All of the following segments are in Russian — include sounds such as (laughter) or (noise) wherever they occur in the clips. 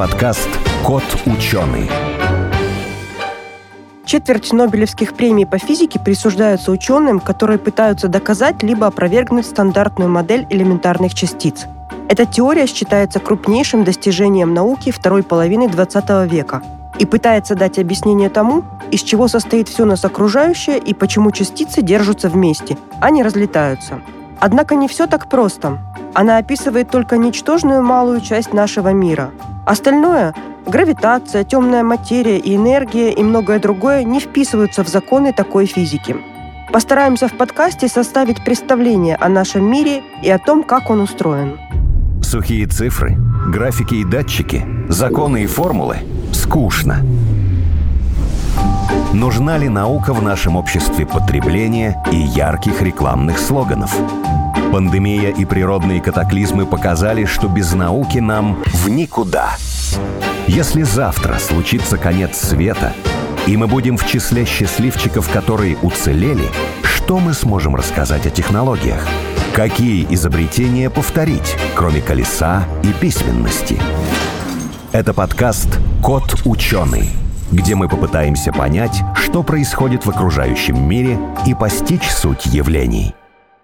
подкаст «Кот ученый». Четверть Нобелевских премий по физике присуждаются ученым, которые пытаются доказать либо опровергнуть стандартную модель элементарных частиц. Эта теория считается крупнейшим достижением науки второй половины XX века и пытается дать объяснение тому, из чего состоит все нас окружающее и почему частицы держатся вместе, а не разлетаются. Однако не все так просто. Она описывает только ничтожную малую часть нашего мира. Остальное – гравитация, темная материя и энергия и многое другое не вписываются в законы такой физики. Постараемся в подкасте составить представление о нашем мире и о том, как он устроен. Сухие цифры, графики и датчики, законы и формулы – скучно. Нужна ли наука в нашем обществе потребления и ярких рекламных слоганов? Пандемия и природные катаклизмы показали, что без науки нам в никуда. Если завтра случится конец света, и мы будем в числе счастливчиков, которые уцелели, что мы сможем рассказать о технологиях? Какие изобретения повторить, кроме колеса и письменности? Это подкаст «Кот ученый», где мы попытаемся понять, что происходит в окружающем мире и постичь суть явлений.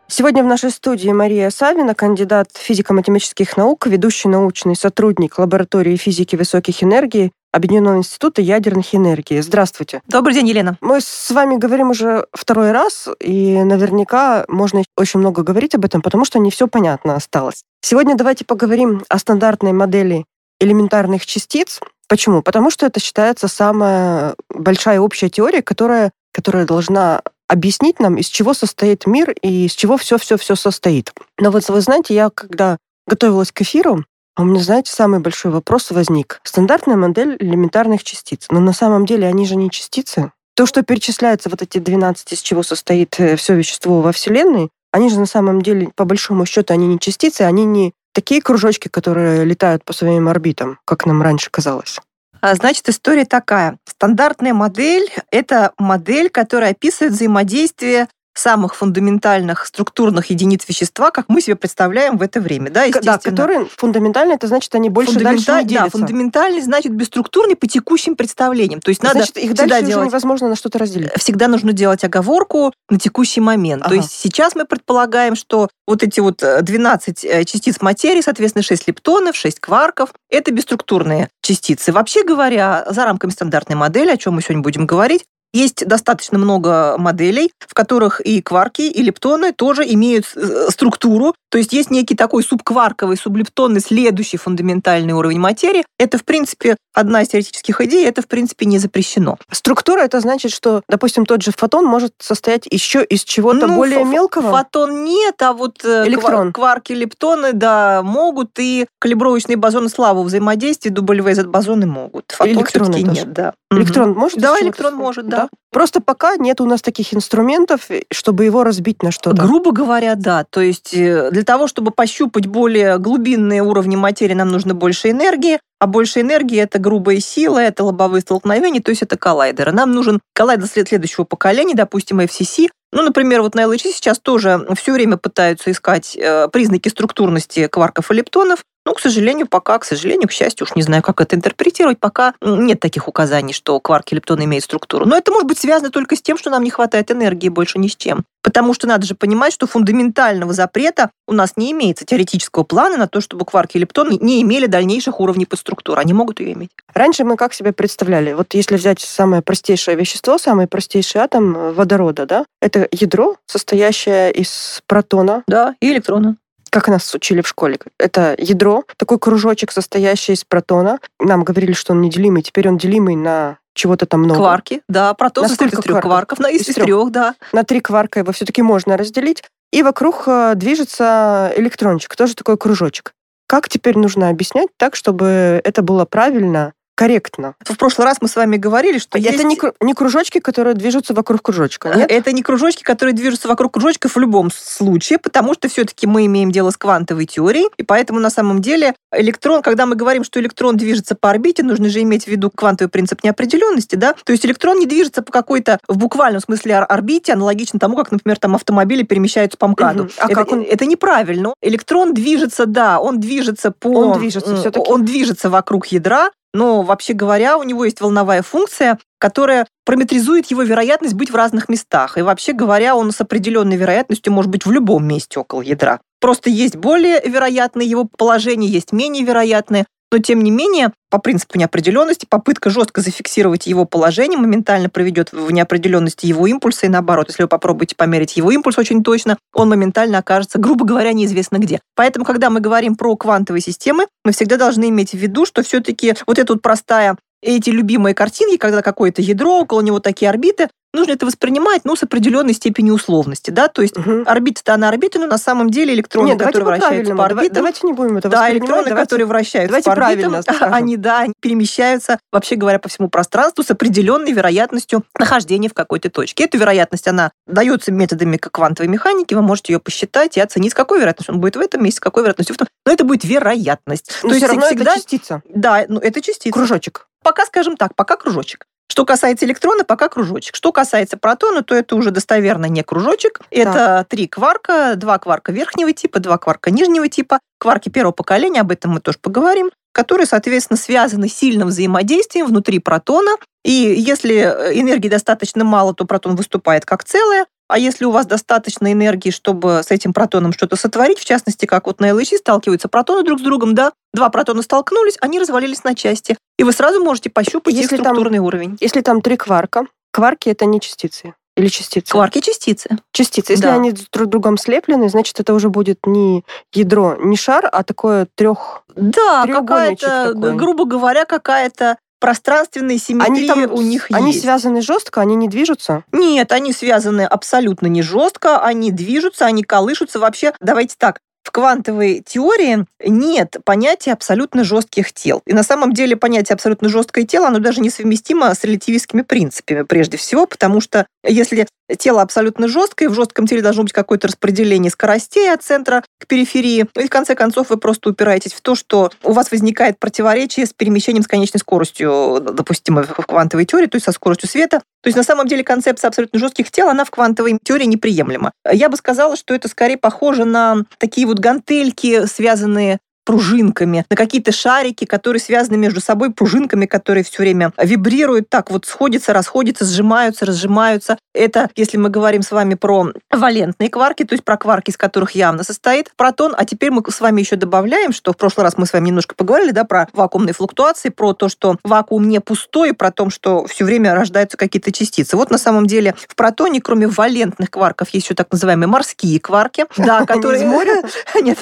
Сегодня в нашей студии Мария Савина, кандидат физико-математических наук, ведущий научный сотрудник лаборатории физики высоких энергий Объединенного института ядерных энергий. Здравствуйте. Добрый день, Елена. Мы с вами говорим уже второй раз, и наверняка можно очень много говорить об этом, потому что не все понятно осталось. Сегодня давайте поговорим о стандартной модели элементарных частиц. Почему? Потому что это считается самая большая общая теория, которая, которая должна объяснить нам, из чего состоит мир и из чего все-все-все состоит. Но вот вы знаете, я когда готовилась к эфиру, у меня, знаете, самый большой вопрос возник. Стандартная модель элементарных частиц. Но на самом деле они же не частицы. То, что перечисляется вот эти 12, из чего состоит э, все вещество во Вселенной, они же на самом деле, по большому счету, они не частицы, они не такие кружочки, которые летают по своим орбитам, как нам раньше казалось. А, значит, история такая. Стандартная модель — это модель, которая описывает взаимодействие самых фундаментальных структурных единиц вещества, как мы себе представляем в это время. Да, да которые фундаментальные, это значит, они больше дальше не делятся. Да, фундаментальный значит бесструктурный по текущим представлениям. То есть надо значит, их дальше делать, уже невозможно на что-то разделить. Всегда нужно делать оговорку на текущий момент. Ага. То есть сейчас мы предполагаем, что вот эти вот 12 э, э, частиц материи, соответственно, 6 лептонов, 6 кварков, это бесструктурные частицы. Вообще говоря, за рамками стандартной модели, о чем мы сегодня будем говорить, есть достаточно много моделей, в которых и кварки, и лептоны тоже имеют э, структуру. То есть есть некий такой субкварковый, сублептонный следующий фундаментальный уровень материи. Это, в принципе, одна из теоретических идей, это, в принципе, не запрещено. Структура это значит, что, допустим, тот же фотон может состоять еще из чего-то ну, более мелкого? Фотон нет, а вот э, Электрон. кварки, лептоны, да, могут, и калибровочные бозоны славу взаимодействия, W-Z-бозоны могут. Фотон Электроны нет, да. Электрон угу. может? Да, электрон может, да. Просто пока нет у нас таких инструментов, чтобы его разбить на что-то. Грубо говоря, да. То есть э, для того, чтобы пощупать более глубинные уровни материи, нам нужно больше энергии, а больше энергии это грубая сила, это лобовые столкновения, то есть это коллайдеры. Нам нужен коллайдер следующего поколения, допустим, FCC. Ну, например, вот на LHC сейчас тоже все время пытаются искать э, признаки структурности кварков и лептонов, ну, к сожалению, пока, к сожалению, к счастью, уж не знаю, как это интерпретировать, пока нет таких указаний, что кварки лептоны имеют структуру. Но это может быть связано только с тем, что нам не хватает энергии, больше ни с чем. Потому что надо же понимать, что фундаментального запрета у нас не имеется теоретического плана на то, чтобы кварки и лептоны не имели дальнейших уровней подструктуры. Они могут ее иметь. Раньше мы как себе представляли? Вот если взять самое простейшее вещество, самый простейший атом водорода, да, это ядро, состоящее из протона. Да, и электрона как нас учили в школе. Это ядро, такой кружочек, состоящий из протона. Нам говорили, что он неделимый, теперь он делимый на чего-то там много. Кварки, да, протон состоит из трех кварков, на, из, из трех, да. На три кварка его все-таки можно разделить. И вокруг э, движется электрончик, тоже такой кружочек. Как теперь нужно объяснять так, чтобы это было правильно корректно. В прошлый раз мы с вами говорили, что это есть... не, кру- не кружочки, которые движутся вокруг кружочка. Нет? Это не кружочки, которые движутся вокруг кружочков в любом случае, потому что все-таки мы имеем дело с квантовой теорией, и поэтому на самом деле электрон, когда мы говорим, что электрон движется по орбите, нужно же иметь в виду квантовый принцип неопределенности, да? То есть электрон не движется по какой-то в буквальном смысле орбите, аналогично тому, как, например, там автомобили перемещаются по МКАДу. Мгм. А это, как он- это неправильно. Электрон движется, да, он движется по... Он движется м, всё-таки. Он движется вокруг ядра, но вообще говоря, у него есть волновая функция, которая параметризует его вероятность быть в разных местах. И вообще говоря, он с определенной вероятностью может быть в любом месте около ядра. Просто есть более вероятные его положения, есть менее вероятные. Но, тем не менее, по принципу неопределенности, попытка жестко зафиксировать его положение моментально приведет в неопределенности его импульса. И наоборот, если вы попробуете померить его импульс очень точно, он моментально окажется, грубо говоря, неизвестно где. Поэтому, когда мы говорим про квантовые системы, мы всегда должны иметь в виду, что все-таки вот эта вот простая эти любимые картинки, когда какое-то ядро, около него такие орбиты, нужно это воспринимать, ну, с определенной степенью условности, да, то есть Мгм. орбита-то она орбита, но на самом деле электроны, Нет, которые вращаются по орбитам, Давайте не будем это да, электроны, давайте- которые вращаются давайте по орбитам, скажем. они, да, перемещаются, вообще говоря, по всему пространству с определенной вероятностью нахождения в какой-то точке. Эту вероятность, она дается методами квантовой механики, вы можете ее посчитать и оценить, с какой вероятностью он будет в этом месте, с какой вероятностью в том. Но это будет вероятность. Но То есть все равно всегда... это частица. Да, ну это частица. Кружочек. Пока, скажем так, пока кружочек. Что касается электрона, пока кружочек. Что касается протона, то это уже достоверно не кружочек. Это три кварка, два кварка верхнего типа, два кварка нижнего типа, кварки первого поколения, об этом мы тоже поговорим, которые, соответственно, связаны сильным взаимодействием внутри протона. И если э, энергии достаточно мало, то протон выступает как целое, а если у вас достаточно энергии, чтобы с этим протоном что-то сотворить, в частности, как вот на LHC сталкиваются протоны друг с другом, да, два протона столкнулись, они развалились на части. И вы сразу можете пощупать их Если там- структурный уровень. Если там три кварка, кварки это не частицы. Или частицы? Кварки частицы. Частицы. Если Да. они друг с другом слеплены, значит, это уже будет не ядро, не шар, а такое трех... Да, какая-то, грубо говоря, какая-то пространственная симметрия Они там у них Они есть. связаны жестко, они не движутся. Нет, они связаны абсолютно не жестко, они движутся, они колышутся. Вообще, давайте так, в квантовой теории нет понятия абсолютно жестких тел. И на самом деле понятие абсолютно жесткое тело, оно даже несовместимо с релятивистскими принципами прежде всего, потому что если тело абсолютно жесткое, в жестком теле должно быть какое-то распределение скоростей от центра к периферии, ну и в конце концов вы просто упираетесь в то, что у вас возникает противоречие с перемещением с конечной скоростью, допустимо в квантовой теории, то есть со скоростью света. То есть на самом деле концепция абсолютно жестких тел, она в квантовой теории неприемлема. Я бы сказала, что это скорее похоже на такие вот гантельки, связанные пружинками, на какие-то шарики, которые связаны между собой пружинками, которые все время вибрируют, так вот сходятся, расходятся, сжимаются, разжимаются. Это, если мы говорим с вами про валентные кварки, то есть про кварки, из которых явно состоит протон, а теперь мы с вами еще добавляем, что в прошлый раз мы с вами немножко поговорили, да, про вакуумные флуктуации, про то, что вакуум не пустой, про то, что все время рождаются какие-то частицы. Вот на самом деле в протоне, кроме валентных кварков, есть еще так называемые морские кварки, (laughs) да, которые... из моря? (laughs) Нет,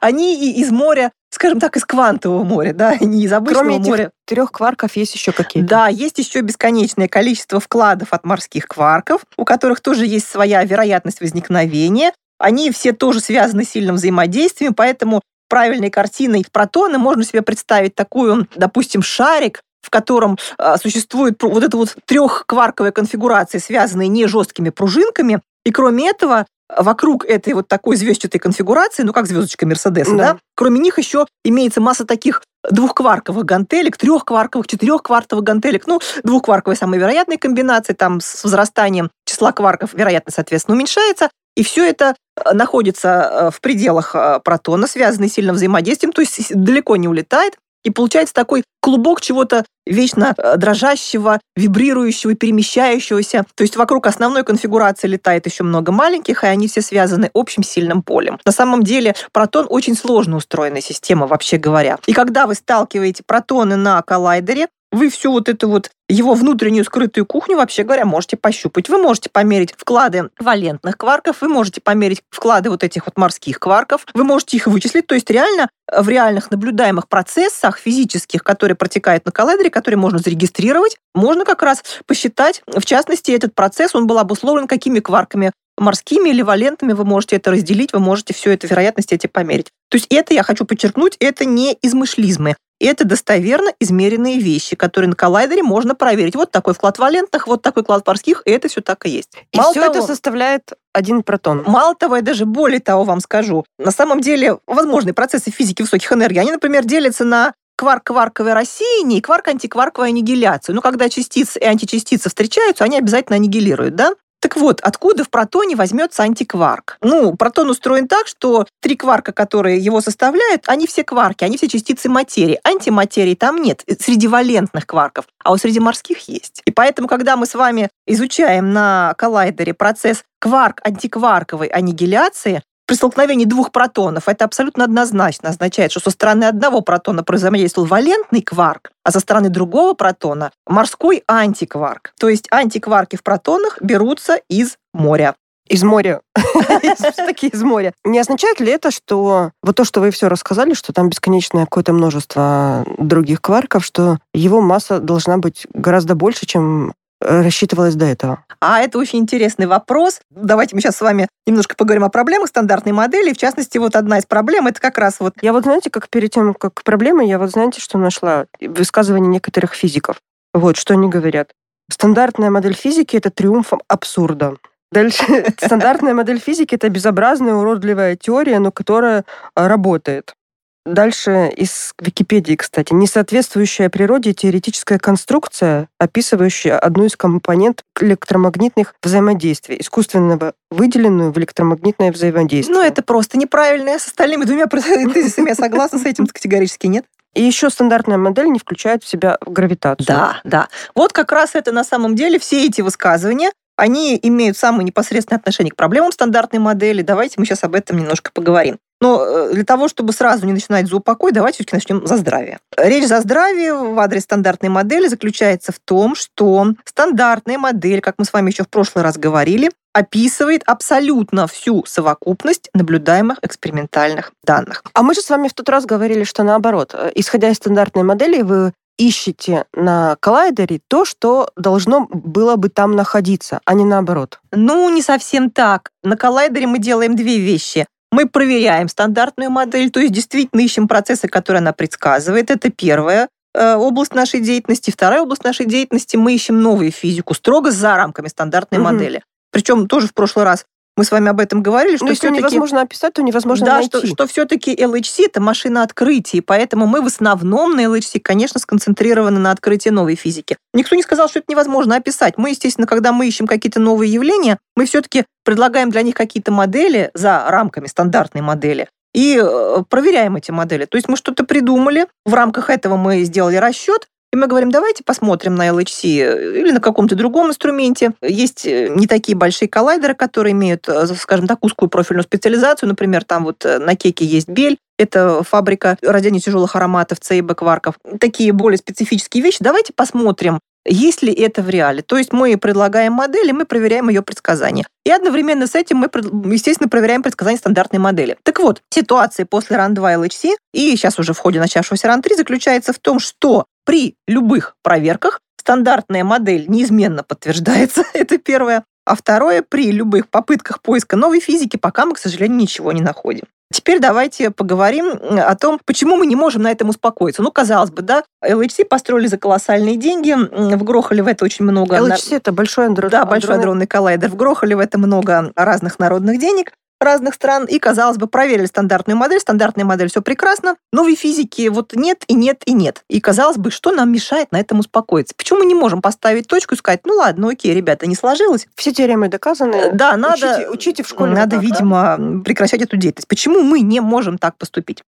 они, из моря, скажем так, из квантового моря, да, не из обычного Кроме этих моря. трех кварков есть еще какие-то. Да, есть еще бесконечное количество вкладов от морских кварков, у которых тоже есть своя вероятность возникновения. Они все тоже связаны с сильным взаимодействием, поэтому правильной картиной протона можно себе представить такую, допустим, шарик, в котором э, существует вот эта вот трехкварковая конфигурация, связанная не жесткими пружинками, и кроме этого вокруг этой вот такой звездчатой конфигурации, ну как звездочка Мерседеса, Да. да, кроме них еще имеется масса таких двухкварковых гантелек, трехкварковых, четырехкварковых гантелек. Ну, двухкварковая самая вероятная комбинация, там с возрастанием числа кварков вероятность, соответственно, уменьшается. И все это э, находится э, в пределах э, протона, связанный сильным взаимодействием, то есть далеко не улетает. И получается такой клубок чего-то вечно э, дрожащего, вибрирующего, перемещающегося. То есть вокруг основной конфигурации летает еще много маленьких, и они все связаны общим сильным полем. На самом деле протон очень сложно устроенная система, вообще говоря. И когда вы сталкиваете протоны на коллайдере, вы всю вот эту вот его внутреннюю скрытую кухню, вообще говоря, можете пощупать. Вы можете померить вклады валентных кварков, вы можете померить вклады вот этих вот морских кварков, вы можете их вычислить. То есть реально э, в реальных наблюдаемых процессах физических, которые протекают на коллайдере, которые можно зарегистрировать, можно как раз посчитать, в частности, этот процесс, он был обусловлен какими кварками морскими или валентными, вы можете это разделить, вы можете все это вероятности эти померить. То есть это, я хочу подчеркнуть, это не измышлизмы. Это достоверно измеренные вещи, которые на коллайдере можно проверить. Вот такой вклад валентных, вот такой вклад морских, и это все так и есть. И Мало все того, это составляет один протон. Мало того, я даже более того вам скажу. На самом деле, возможные процессы физики высоких энергий, они, например, делятся на кварк-кварковое рассеяние и кварк-антикварковая аннигиляцию. Ну, когда частицы и античастицы встречаются, они обязательно аннигилируют, да? Так вот, откуда в протоне возьмется антикварк? Ну, протон устроен так, что три кварка, которые его составляют, они все кварки, они все частицы материи. Антиматерии там нет среди валентных кварков, а вот среди морских есть. И поэтому, когда мы с вами изучаем на коллайдере процесс кварк-антикварковой аннигиляции, при столкновении двух протонов это абсолютно однозначно означает, что со стороны одного протона производительствовал валентный кварк, а со стороны другого протона морской антикварк. То есть антикварки в протонах берутся из моря. Из моря. (laughs) Все-таки из моря. Не означает ли это, что вот то, что вы все рассказали, что там бесконечное какое-то множество других кварков, что его масса должна быть гораздо больше, чем рассчитывалось до этого? А это очень интересный вопрос. Давайте мы сейчас с вами немножко поговорим о проблемах стандартной модели. В частности, вот одна из проблем это как раз вот... Я вот, знаете, как перед тем, как проблемы, я вот, знаете, что нашла? Высказывание некоторых физиков. Вот, что они говорят. Стандартная модель физики — это триумф абсурда. Дальше. (laughs) Стандартная модель физики — это безобразная, уродливая теория, но которая а, работает. Дальше из Википедии, кстати. Несоответствующая природе теоретическая конструкция, описывающая одну из компонент электромагнитных взаимодействий, искусственного выделенную в электромагнитное взаимодействие. Ну, это просто неправильно. С остальными двумя (laughs) тезисами я согласна с этим категорически нет. И еще стандартная модель не включает в себя гравитацию. Да, да. Вот как раз это на самом деле все эти высказывания, они имеют самое непосредственное отношение к проблемам стандартной модели. Давайте мы сейчас об этом немножко поговорим. Но э, для того, чтобы сразу не начинать за упокой, давайте все-таки начнем за здравие. Речь за здравие в адрес стандартной модели заключается в том, что стандартная модель, как мы с вами еще в прошлый раз говорили, описывает абсолютно всю совокупность наблюдаемых экспериментальных данных. А мы же с вами в тот раз говорили, что наоборот, э, исходя из стандартной модели, вы ищете на коллайдере то, что должно было бы там находиться, а не наоборот. Ну, не совсем так. На коллайдере мы делаем две вещи. Мы проверяем стандартную модель, то есть действительно ищем процессы, которые она предсказывает. Это первая э, область нашей деятельности. Вторая область нашей деятельности мы ищем новую физику строго за рамками стандартной угу. модели. Причем тоже в прошлый раз мы с вами об этом говорили, что Но если невозможно описать, то невозможно да, найти. что, что все-таки LHC это машина открытий, поэтому мы в основном на LHC, конечно, сконцентрированы на открытии новой физики. Никто не сказал, что это невозможно описать. Мы, естественно, когда мы ищем какие-то новые явления, мы все-таки предлагаем для них какие-то модели за рамками стандартной модели и э, проверяем эти модели. То есть мы что-то придумали, в рамках этого мы сделали расчет, и мы говорим, давайте посмотрим на LHC или на каком-то другом инструменте. Есть э, не такие большие коллайдеры, которые имеют, э, скажем так, узкую профильную специализацию. Например, там вот э, на Кеке есть Бель, это фабрика рождения тяжелых ароматов, ЦИБ, кварков. Такие более специфические вещи. Давайте посмотрим, есть ли это в реале. То есть мы предлагаем модель, и мы проверяем ее предсказания. И одновременно с этим мы, естественно, проверяем предсказания стандартной модели. Так вот, ситуация после RAN2 LHC и сейчас уже в ходе начавшегося RAN3 заключается в том, что при любых проверках стандартная модель неизменно подтверждается, (laughs) это первое. А второе, при любых попытках поиска новой физики, пока мы, к сожалению, ничего не находим. Теперь давайте поговорим о том, почему мы не можем на этом успокоиться. Ну, казалось бы, да, LHC построили за колоссальные деньги, вгрохали в это очень много... LHC — это большой андронный... Да, большой адронный коллайдер. Вгрохали в это много разных народных денег разных стран и, казалось бы, проверили стандартную модель. Стандартная модель все прекрасно. Новой физики вот нет и нет и нет. И, казалось бы, что нам мешает на этом успокоиться? Почему мы не можем поставить точку и сказать, ну ладно, окей, ребята, не сложилось. Все теоремы доказаны. Э, да, надо... Учите, учите в школе. Надо, так, видимо, да? прекращать эту деятельность. Почему мы не можем так поступить?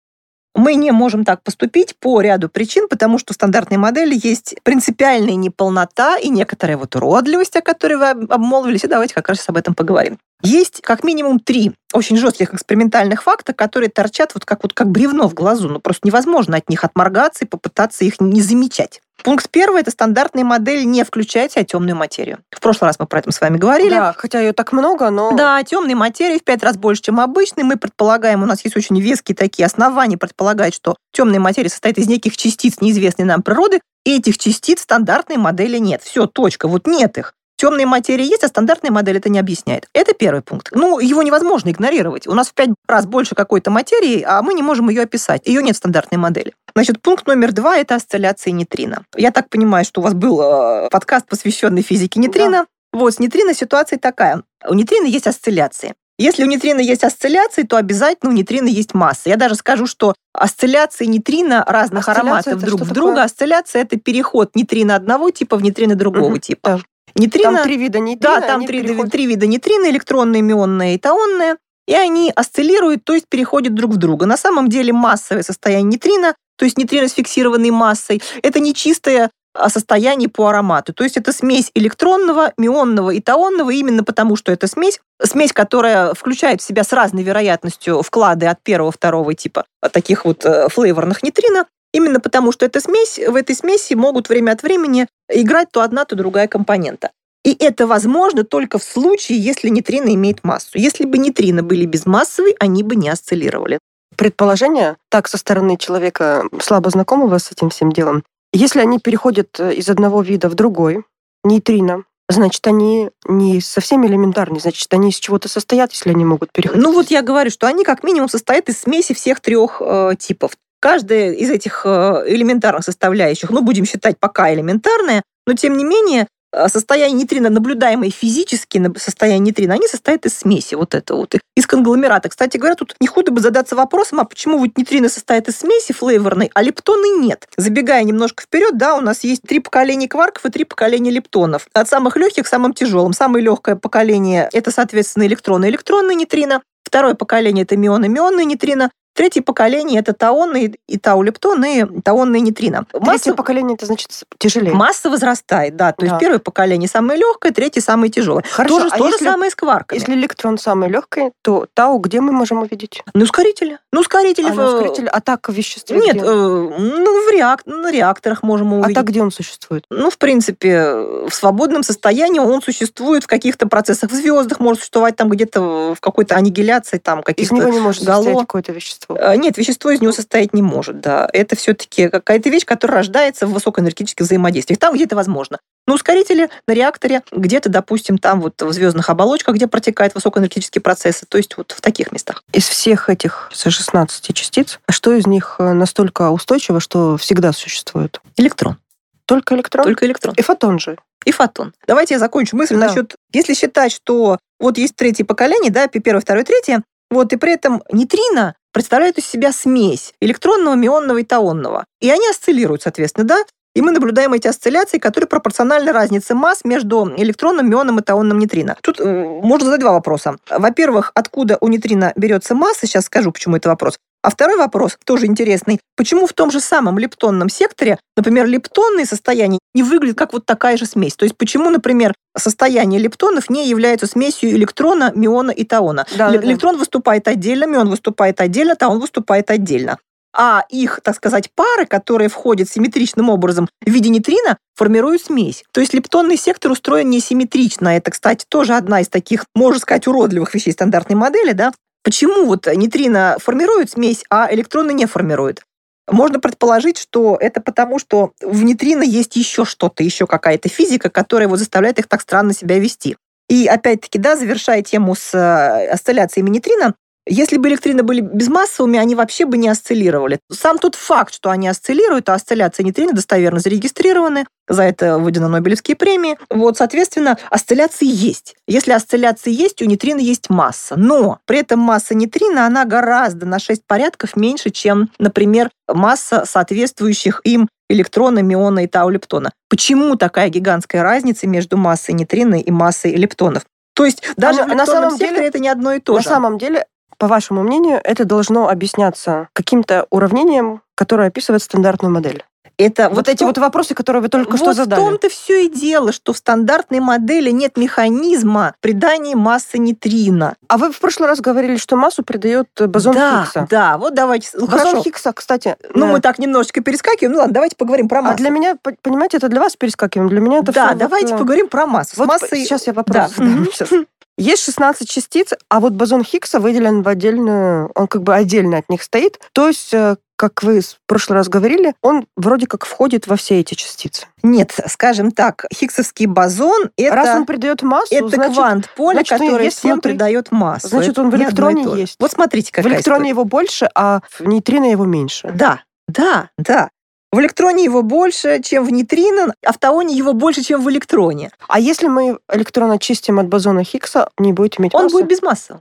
Мы не можем так поступить по ряду причин, потому что в стандартной модели есть принципиальная неполнота и некоторая вот уродливость, о которой вы обмолвились, и давайте как раз об этом поговорим. Есть как минимум три очень жестких экспериментальных факта, которые торчат вот как, вот как бревно в глазу. Ну, просто невозможно от них отморгаться и попытаться их не замечать. Пункт первый – это стандартная модель не включает в себя темную материю. В прошлый раз мы про это с вами говорили. Да, хотя ее так много, но... Да, темной материи в пять раз больше, чем обычной. Мы предполагаем, у нас есть очень веские такие основания предполагать, что темная материя состоит из неких частиц неизвестной нам природы, этих частиц стандартной модели нет. Все, точка, вот нет их темные материи есть, а стандартная модель это не объясняет. Это первый пункт. Ну, его невозможно игнорировать. У нас в пять раз больше какой-то материи, а мы не можем ее описать. Ее нет в стандартной модели. Значит, пункт номер два – это осцилляции нейтрино. Я так понимаю, что у вас был э, подкаст, посвященный физике нейтрино. Да. Вот, с нейтрино ситуация такая. У нейтрино есть осцилляции. Если у нейтрино есть осцилляции, то обязательно у нейтрино есть масса. Я даже скажу, что осцилляции нейтрино разных ароматов друг в друга. Осцилляция – это переход нейтрино одного типа в нейтрино другого угу, типа. Да. Нейтрино, там три вида нейтрино. Да, там три, переходят... три вида нейтрино, электронные, мионные и таонные. И они осциллируют, то есть переходят друг в друга. На самом деле массовое состояние нейтрино, то есть нейтрино с фиксированной массой, это не чистое о состоянии по аромату. То есть это смесь электронного, мионного и таонного, именно потому что это смесь, смесь, которая включает в себя с разной вероятностью вклады от первого, второго типа таких вот э, флейворных нейтрино, именно потому что эта смесь, в этой смеси могут время от времени играть то одна, то другая компонента. И это возможно только в случае, если нейтрино имеет массу. Если бы нейтрино были безмассовые, они бы не осциллировали. Предположение, так со стороны человека, слабо знакомого с этим всем делом, если они переходят э, из одного вида в другой, нейтрино, значит, они не совсем элементарные, значит, они из чего-то состоят, если они могут переходить. Ну вот я говорю, что они как минимум состоят из смеси всех трех э, типов. Каждая из этих э, элементарных составляющих, ну, будем считать пока элементарная, но тем не менее Э, состояние нейтрино, наблюдаемое физически состояние нейтрино, они состоят из смеси вот это вот, из конгломерата. Кстати говоря, тут не худо бы задаться вопросом, а почему вот нейтрино состоит из смеси флейворной, а лептоны нет? Забегая немножко вперед, да, у нас есть три поколения кварков и три поколения лептонов. От самых легких к самым тяжелым. Самое легкое поколение – это, соответственно, электроны, электронные нейтрино. Второе поколение – это мионы, мионные нейтрино. Третье поколение это таонные и таулептоны, и таонные нейтрино. Масса... Третье поколение это значит тяжелее. Масса возрастает, да. То да. есть первое поколение самое легкое, третье самое тяжелое. Хорошо, то же, а то если, же самое с кварками. Если электрон самый легкий, то тау где мы можем увидеть? Ну, ускорители. Ну, ускорители. А, ну, ускорители. а так в веществе Нет, э, ну, в реак... на реакторах можем увидеть. А так где он существует? Ну, в принципе, в свободном состоянии он существует в каких-то процессах. В звездах может существовать там где-то в какой-то аннигиляции там каких-то Из него не может гало. какое-то вещество? Э, нет, вещество вещество из него состоять не может, да. Это все-таки какая-то вещь, которая рождается в высокоэнергетических взаимодействиях. Там, где это возможно. На ускорителе, на реакторе, где-то, допустим, там вот в звездных оболочках, где протекают высокоэнергетические процессы, то есть вот в таких местах. Из всех этих 16 частиц, что из них э, настолько устойчиво, что всегда существует? Электрон. Только электрон? Только электрон. И фотон же. И фотон. Давайте я закончу мысль да. насчет... Если считать, что вот есть третье поколение, да, первое, второе, третье, вот, и при этом нейтрино представляют из себя смесь электронного, мионного и таонного. И они осциллируют, соответственно, да? И мы наблюдаем эти осцилляции, которые пропорциональны разнице масс между электронным, мионом и таонным нейтрино. Тут можно задать два вопроса. Во-первых, откуда у нейтрино берется масса? Сейчас скажу, почему это вопрос. А второй вопрос, тоже интересный. Почему в том же самом лептонном секторе, например, лептонные состояния не выглядят как вот такая же смесь? То есть почему, например, состояние лептонов не является смесью электрона, миона и таона? Да, Л- да, электрон выступает отдельно, мион выступает отдельно, таон выступает отдельно. А их, так сказать, пары, которые входят симметричным образом в виде нейтрино, формируют смесь. То есть лептонный сектор устроен несимметрично. Это, кстати, тоже одна из таких, можно сказать, уродливых вещей стандартной модели, да, Почему вот нейтрино формируют смесь, а электроны не формируют? Можно предположить, что это потому, что в нейтрино есть еще что-то, еще какая-то физика, которая вот заставляет их так странно себя вести. И опять-таки, да, завершая тему с э, осцилляциями нейтрино, если бы электрины были безмассовыми, они вообще бы не осциллировали. Сам тот факт, что они осциллируют, а осцилляции нейтрино достоверно зарегистрированы, за это выданы Нобелевские премии. Вот, соответственно, осцилляции есть. Если осцилляции есть, у нейтрина есть масса. Но при этом масса нейтрина, она гораздо на 6 порядков меньше, чем, например, масса соответствующих им электрона, миона и тау-лептона. Почему такая гигантская разница между массой нейтрина и массой лептонов? То есть даже а на самом деле это не одно и то на же. На самом деле по вашему мнению, это должно объясняться каким-то уравнением, которое описывает стандартную модель? Это вот, вот эти том, вот вопросы, которые вы только вот что задали. в том-то все и дело, что в стандартной модели нет механизма придания массы нейтрино. А вы в прошлый раз говорили, что массу придает бозон да, Хиггса. Да, вот давайте. Бозон Хорошо. Хиггса, кстати. Ну, да. мы так немножечко перескакиваем. Ну ладно, давайте поговорим про массу. А для меня, понимаете, это для вас перескакиваем. Для меня это Да, все давайте вот, поговорим про массу. Вот массой... Сейчас я вопрос да. задам. Сейчас. Есть 16 частиц, а вот бозон Хиггса выделен в отдельную, он как бы отдельно от них стоит. То есть э, как вы в прошлый раз говорили, он вроде как входит во все эти частицы. Нет, скажем так, Хиггсовский бозон это... Раз он придает массу, это значит, квант поля, значит, который всем внутри. придает массу. Значит, Это он в электроне есть. Вот смотрите, какая в электроне история. его больше, а в нейтрино его меньше. Да, да, да. В электроне его больше, чем в нейтрино, а в таоне его больше, чем в электроне. А если мы электрон очистим от бозона Хиггса, не будет иметь Он массу? будет без массы.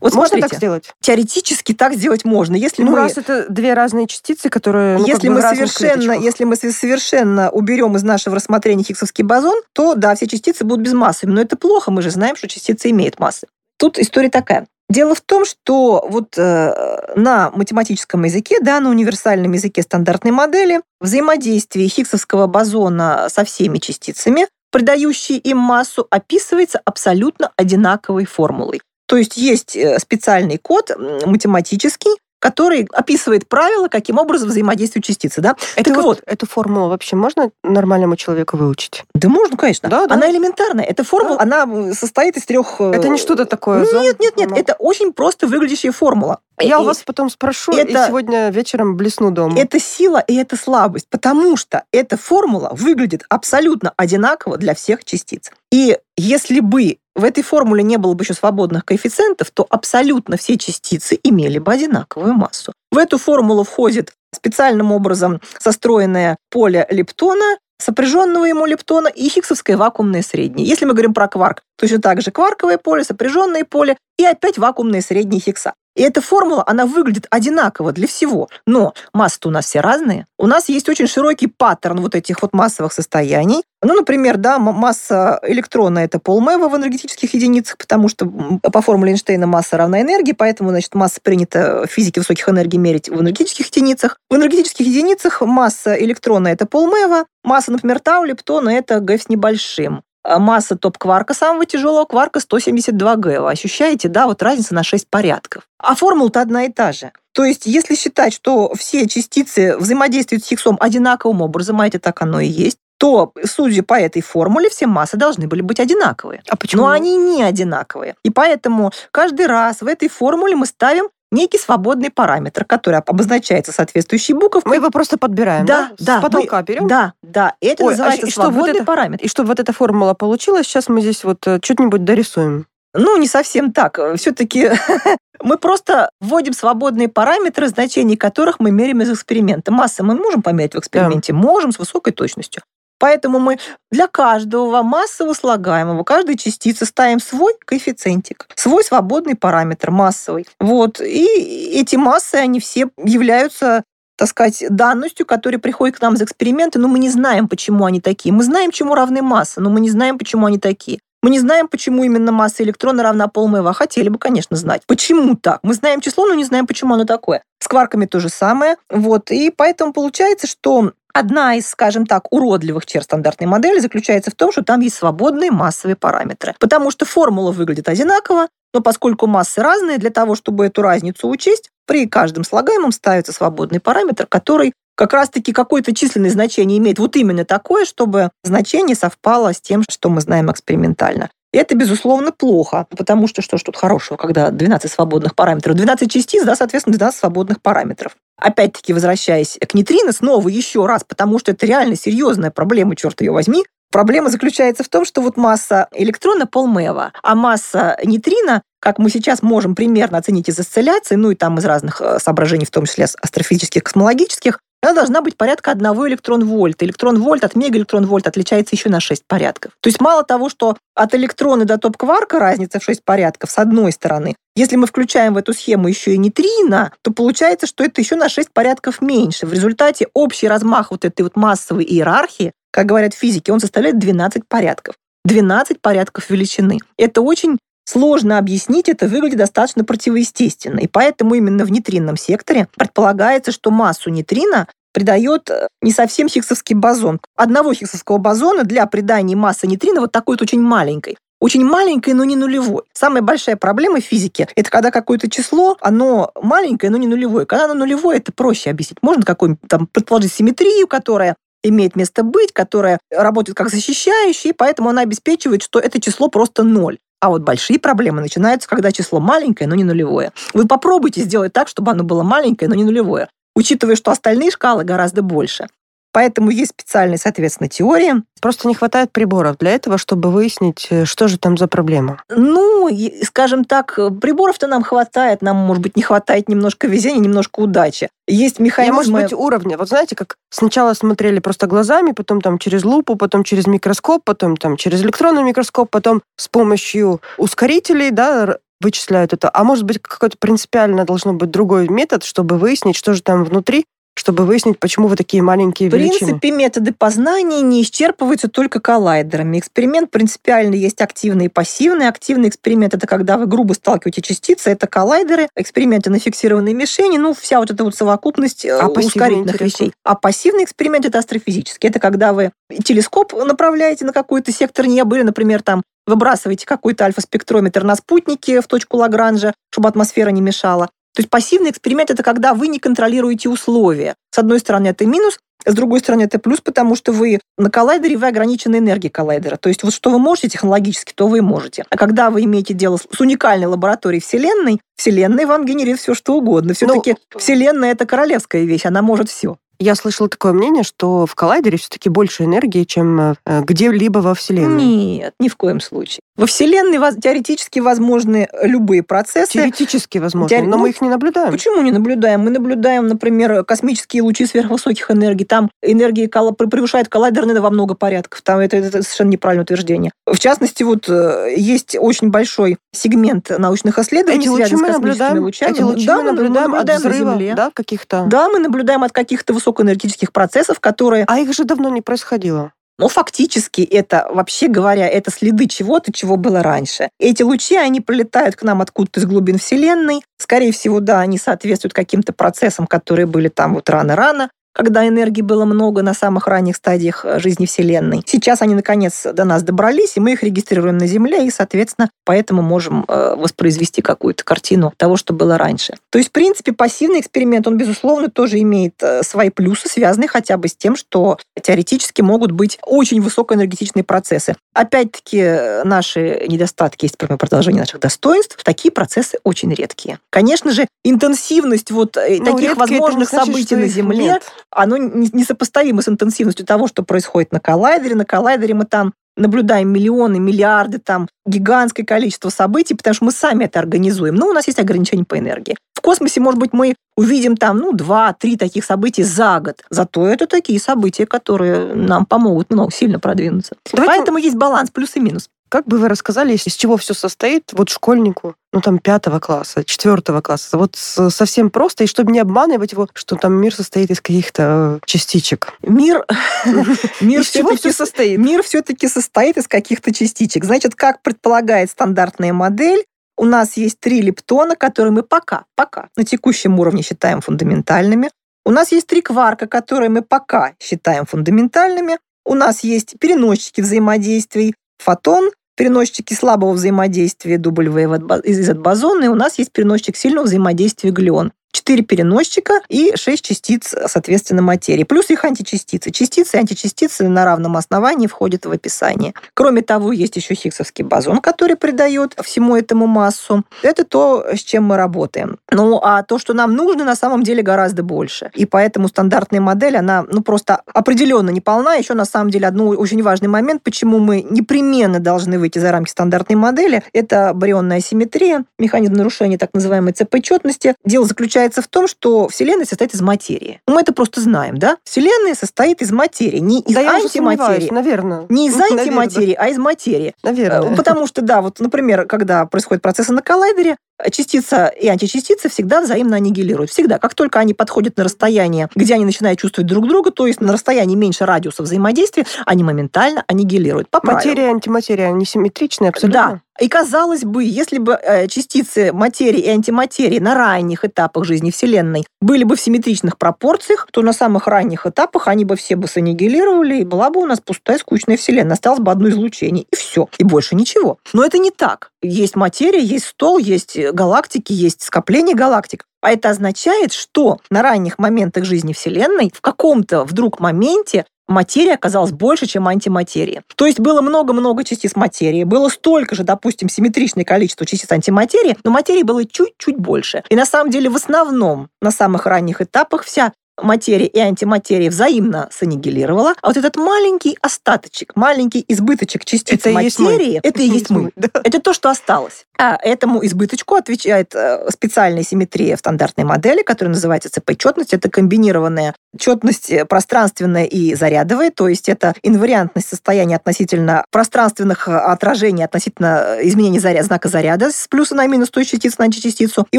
Вот Можно смотрите, так сделать? теоретически так сделать можно. Если Ну, мы, раз это две разные частицы, которые ну, если мы совершенно, клеточках. если мы совершенно уберем из нашего рассмотрения Хиггсовский бозон, то да, все частицы будут без массы. Но это плохо, мы же знаем, что частицы имеют массы. Тут история такая. Дело в том, что вот э, на математическом языке, да, на универсальном языке стандартной модели, взаимодействие Хиггсовского бозона со всеми частицами, придающие им массу, описывается абсолютно одинаковой формулой. То есть есть э, специальный код математический, который описывает правила, каким образом взаимодействуют частицы. Да? Это так вот, вот, эту формулу вообще можно нормальному человеку выучить? да можно, конечно. Да, да. Она элементарная. Эта формула, она м, состоит из трех... э, Это не что-то такое. зон- Нет, нет, нет, это очень просто выглядящая формула. Я у И- вас потом спрошу, и это- сегодня вечером блесну дома. Это сила и это слабость, потому что эта формула выглядит абсолютно одинаково для всех частиц. И если бы в этой формуле не было бы еще свободных коэффициентов, то абсолютно все частицы имели бы одинаковую массу. В эту формулу входит специальным образом состроенное поле лептона, сопряженного ему лептона и хиггсовское вакуумное среднее. Если мы говорим про кварк, точно так же кварковое поле, сопряженное поле и опять вакуумное среднее Хиггса. И эта формула, она выглядит одинаково для всего. Но массы-то у нас все разные. У нас есть очень широкий паттерн вот этих вот массовых состояний. Ну, например, да, масса электрона – это полмева в энергетических единицах, потому что по формуле Эйнштейна масса равна энергии, поэтому, значит, масса принята в физике высоких энергий мерить в энергетических единицах. В энергетических единицах масса электрона – это полмева, масса, например, тау лептона – это г с небольшим. А Масса топ-кварка, самого тяжелого кварка, 172 Г. Вы ощущаете, да, вот разница на 6 порядков. А формула-то одна и та же. То есть, если считать, что все частицы взаимодействуют с Хиггсом одинаковым образом, а это так оно и есть, то, судя по этой формуле, все массы должны были быть одинаковые. А почему? Но они не одинаковые. И поэтому каждый раз в этой формуле мы ставим некий свободный параметр, который обозначается соответствующей буковкой. Мы его просто подбираем, да? Да, да, С потолка берем? Да, да. Это Ой, а называется и что, вот свободный это- параметр. И чтобы вот эта формула получилась, сейчас мы здесь вот э, что-нибудь дорисуем. Ну, не совсем так. Все-таки (laughs) мы просто вводим свободные параметры, значения которых мы меряем из эксперимента. Массы мы можем померить в эксперименте? Можем, с высокой точностью. Поэтому мы для каждого массового слагаемого, каждой частицы ставим свой коэффициентик, свой свободный параметр массовый. Вот. И эти массы, они все являются так сказать, данностью, которая приходит к нам из эксперимента, но мы не знаем, почему они такие. Мы знаем, чему равны массы, но мы не знаем, почему они такие. Мы не знаем, почему именно масса электрона равна полмева. а Хотели бы, конечно, знать. Почему так? Мы знаем число, но не знаем, почему оно такое. С кварками то же самое. Вот. И поэтому получается, что Одна из, скажем так, уродливых черт стандартной модели заключается в том, что там есть свободные массовые параметры. Потому что формула выглядит одинаково, но поскольку массы разные, для того, чтобы эту разницу учесть, при каждом слагаемом ставится свободный параметр, который как раз-таки какое-то численное значение имеет вот именно такое, чтобы значение совпало с тем, что мы знаем экспериментально. И это, безусловно, плохо, потому что что ж тут хорошего, когда 12 свободных параметров? 12 частиц, да, соответственно, 12 свободных параметров. Опять-таки, возвращаясь к нейтрино, снова еще раз, потому что это реально серьезная проблема, черт ее возьми. Проблема заключается в том, что вот масса электрона полмева, а масса нейтрино, как мы сейчас можем примерно оценить из осцилляций, ну и там из разных э, соображений, в том числе астрофизических, космологических, она должна быть порядка одного электрон-вольта. Электрон-вольт от мегаэлектрон-вольт отличается еще на 6 порядков. То есть мало того, что от электрона до топ-кварка разница в 6 порядков с одной стороны, если мы включаем в эту схему еще и нейтрино, то получается, что это еще на 6 порядков меньше. В результате общий размах вот этой вот массовой иерархии, как говорят физики, он составляет 12 порядков. 12 порядков величины. Это очень Сложно объяснить, это выглядит достаточно противоестественно. И поэтому именно в нейтринном секторе предполагается, что массу нейтрина придает э, не совсем хиггсовский бозон. Одного хиггсовского бозона для придания массы нейтрина вот такой вот очень маленькой. Очень маленькой, но не нулевой. Самая большая проблема в физике – это когда какое-то число, оно маленькое, но не нулевое. Когда оно нулевое, это проще объяснить. Можно какую-нибудь там предположить симметрию, которая имеет место быть, которая работает как защищающая, и поэтому она обеспечивает, что это число просто ноль. А вот большие проблемы начинаются, когда число маленькое, но не нулевое. Вы попробуйте сделать так, чтобы оно было маленькое, но не нулевое, учитывая, что остальные шкалы гораздо больше. Поэтому есть специальные, соответственно, теории. Просто не хватает приборов для этого, чтобы выяснить, э, что же там за проблема. Ну, скажем так, приборов-то нам хватает, нам, может быть, не хватает немножко везения, немножко удачи. Есть механизмы... Я, может быть, уровня. Вот знаете, как сначала смотрели просто глазами, потом там через лупу, потом через микроскоп, потом там через электронный микроскоп, потом с помощью ускорителей, да, вычисляют это. А может быть, какой-то принципиально должно быть другой метод, чтобы выяснить, что же там внутри, чтобы выяснить, почему вы такие маленькие величины. В принципе, методы познания не исчерпываются только коллайдерами. Эксперимент принципиально есть активный и пассивный. Активный эксперимент – это когда вы грубо сталкиваете частицы, это коллайдеры. Эксперименты на фиксированной мишени, ну, вся вот эта вот совокупность э, а ускорительных вещей. А пассивный эксперимент – это астрофизический. Это когда вы телескоп направляете на какой-то сектор неба или, например, там выбрасываете какой-то альфа-спектрометр на спутнике в точку Лагранжа, чтобы атмосфера не мешала. То есть пассивный эксперимент – это когда вы не контролируете условия. С одной стороны, это минус, с другой стороны, это плюс, потому что вы на коллайдере, вы ограничены энергией коллайдера. То есть вот что вы можете технологически, то вы можете. А когда вы имеете дело с уникальной лабораторией Вселенной, Вселенная вам генерирует все, что угодно. Все-таки ну, Вселенная – это королевская вещь, она может все. Я слышала такое мнение, что в коллайдере все-таки больше энергии, чем э, где-либо во Вселенной. Нет, ни в коем случае. Во Вселенной теоретически возможны любые процессы. Теоретически возможны, Теор... но мы их не наблюдаем. Почему не наблюдаем? Мы наблюдаем, например, космические лучи сверхвысоких энергий. Там энергия превышает коллайдерные во много порядков. Там это, это совершенно неправильное утверждение. В частности, вот э, есть очень большой сегмент научных исследований, Эти лучи мы наблюдаем, лучами. Эти лучи да, мы наблюдаем, мы наблюдаем от взрыва, Земле. Да, каких-то. Да, мы наблюдаем от каких-то высокоэнергетических процессов, которые... А их же давно не происходило. Но фактически это, вообще говоря, это следы чего-то, чего было раньше. Эти лучи, они прилетают к нам откуда-то из глубин Вселенной. Скорее всего, да, они соответствуют каким-то процессам, которые были там вот рано-рано когда энергии было много на самых ранних стадиях э, жизни Вселенной. Сейчас они, наконец, до нас добрались, и мы их регистрируем на Земле, и, соответственно, поэтому можем э, воспроизвести какую-то картину того, что было раньше. То есть, в принципе, пассивный эксперимент, он, безусловно, тоже имеет э, свои плюсы, связанные хотя бы с тем, что теоретически могут быть очень высокоэнергетичные процессы. Опять-таки, наши недостатки есть прямое продолжение наших достоинств. Такие процессы очень редкие. Конечно же, интенсивность вот Но ну, таких возможных значит, событий на Земле нет оно несопоставимо с интенсивностью того, что происходит на коллайдере. На коллайдере мы там наблюдаем миллионы, миллиарды, там гигантское количество событий, потому что мы сами это организуем. Но у нас есть ограничения по энергии. В космосе, может быть, мы увидим там, ну, два-три таких события за год. Зато это такие события, которые нам помогут много сильно продвинуться. Давайте... Поэтому есть баланс плюс и минус. Как бы вы рассказали, из чего все состоит вот школьнику, ну там пятого класса, четвертого класса, вот совсем просто, и чтобы не обманывать его, что там мир состоит из каких-то э, частичек. Мир, (laughs) мир все-таки состоит. Мир все-таки состоит из каких-то частичек. Значит, как предполагает стандартная модель, у нас есть три лептона, которые мы пока, пока на текущем уровне считаем фундаментальными. У нас есть три кварка, которые мы пока считаем фундаментальными. У нас есть переносчики взаимодействий, фотон, переносчики слабого взаимодействия W из бозона, и у нас есть переносчик сильного взаимодействия глион. 4 переносчика и 6 частиц, соответственно, материи. Плюс их античастицы. Частицы и античастицы на равном основании входят в описание. Кроме того, есть еще хиггсовский бозон, который придает всему этому массу. Это то, с чем мы работаем. Ну, а то, что нам нужно, на самом деле гораздо больше. И поэтому стандартная модель, она ну, просто определенно не полна. Еще, на самом деле, одно очень важный момент, почему мы непременно должны выйти за рамки стандартной модели, это барионная асимметрия, механизм нарушения так называемой ЦП-четности. Дело заключается заключается в том, что Вселенная состоит из материи. Мы это просто знаем, да? Вселенная состоит из материи, не из да антиматерии. наверное. Не из (laughs) антиматерии, а из материи. Наверное. Э, потому что, да, вот, например, когда происходят процессы на коллайдере, частица и античастица всегда взаимно аннигилируют. Всегда. Как только они подходят на расстояние, где они начинают чувствовать друг друга, то есть на расстоянии меньше радиуса взаимодействия, они моментально аннигилируют. По Материя и антиматерия, они симметричны абсолютно? Да. И казалось бы, если бы э, частицы материи и антиматерии на ранних этапах жизни Вселенной были бы в симметричных пропорциях, то на самых ранних этапах они бы все бы саннигилировали, и была бы у нас пустая, скучная Вселенная. Осталось бы одно излучение, и все. И больше ничего. Но это не так. Есть материя, есть стол, есть галактики, есть скопление галактик. А это означает, что на ранних моментах жизни Вселенной в каком-то вдруг моменте материи оказалось больше, чем антиматерии. То есть было много-много частиц материи, было столько же, допустим, симметричное количество частиц антиматерии, но материи было чуть-чуть больше. И на самом деле в основном на самых ранних этапах вся материи и антиматерии взаимно саннигилировала, а вот этот маленький остаточек, маленький избыточек частиц Это и есть материи, это и есть мы. (laughs) Да. Это то, что осталось. А этому избыточку отвечает э, специальная симметрия в стандартной модели, которая называется ЦП-четность. Это комбинированная четность э, пространственная и зарядовая, то есть это инвариантность состояния относительно пространственных э, отражений, относительно изменений заря- знака заряда с плюса на минус той частицы на античастицу. И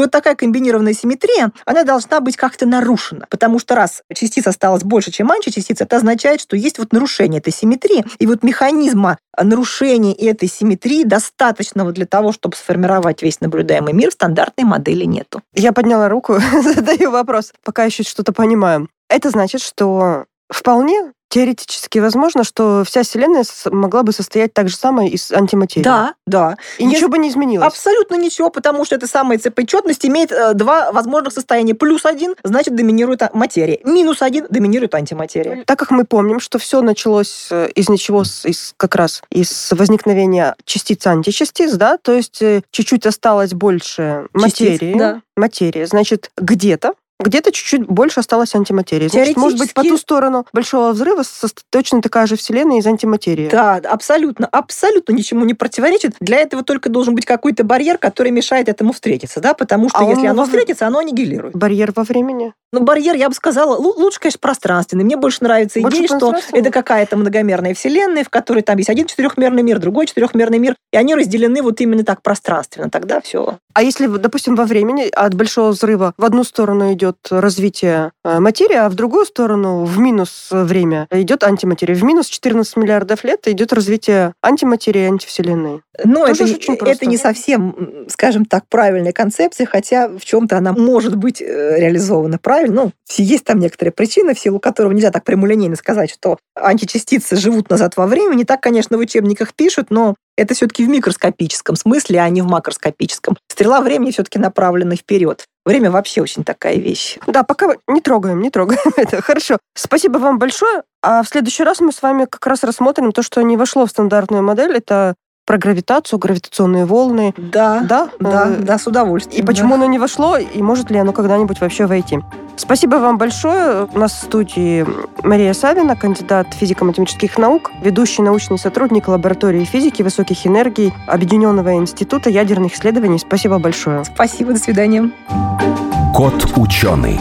вот такая комбинированная симметрия, она должна быть как-то нарушена, потому что раз частица осталась больше, чем античастица, это означает, что есть вот нарушение этой симметрии, и вот механизма нарушения этой симметрии достаточного для того, чтобы сформировать весь наблюдаемый мир, в стандартной модели нету. Я подняла руку, (laughs) задаю вопрос, пока еще что-то понимаю. Это значит, что вполне теоретически возможно, что вся Вселенная могла бы состоять так же самое из антиматерии. Да, да. И ничего бы не изменилось. Абсолютно ничего, потому что эта самая ЦП-четность имеет э, два возможных состояния. Плюс один, значит, доминирует а- материя. Минус один, доминирует антиматерия. Так как мы помним, что все началось э, из ничего, из, как раз из возникновения частиц античастиц, да, то есть э, чуть-чуть осталось больше Частиц, материи. да. Материя. Значит, где-то где-то чуть-чуть больше осталось антиматерии. Значит, может быть, по ту сторону Большого взрыва точно такая же Вселенная из антиматерии. Да, абсолютно, абсолютно ничему не противоречит. Для этого только должен быть какой-то барьер, который мешает этому встретиться, да, потому что А если оно во- встретится, оно аннигилирует. Барьер во времени. Ну, барьер, я бы сказала, лу- лучше, конечно, пространственный. Мне больше нравится Больше идея, что это какая-то многомерная вселенная, в которой там есть один четырехмерный мир, другой четырехмерный мир, и они разделены вот именно так пространственно. Тогда все. А если, допустим, во времени от Большого взрыва в одну сторону идет развитие э, материи, а в другую сторону, в минус время, идет антиматерия. В минус 14 миллиардов лет идет развитие антиматерии и антивселенной. Но Тоже это, очень это просто. не совсем, скажем так, правильная концепция, хотя в чем-то она может быть э, реализована правильно. Ну, есть там некоторые причины, в силу которого нельзя так прямолинейно сказать, что античастицы живут назад во времени. Так, конечно, в учебниках пишут, но это все-таки в микроскопическом смысле, а не в макроскопическом. Стрела времени все-таки направлена вперед. Время вообще очень такая вещь. Да, пока не трогаем, не трогаем (laughs) это. Хорошо. Спасибо вам большое. А в следующий раз мы с вами как раз рассмотрим то, что не вошло в стандартную модель. Это про гравитацию, гравитационные волны. Да, Да? да, Э, да, с удовольствием. И почему да. оно не вошло, и может ли оно когда-нибудь вообще войти. Спасибо вам большое. У нас в студии Мария Савина, кандидат физико-математических наук, ведущий научный сотрудник лаборатории физики высоких энергий Объединенного института ядерных исследований. Спасибо большое. Спасибо, до свидания. Кот ученый.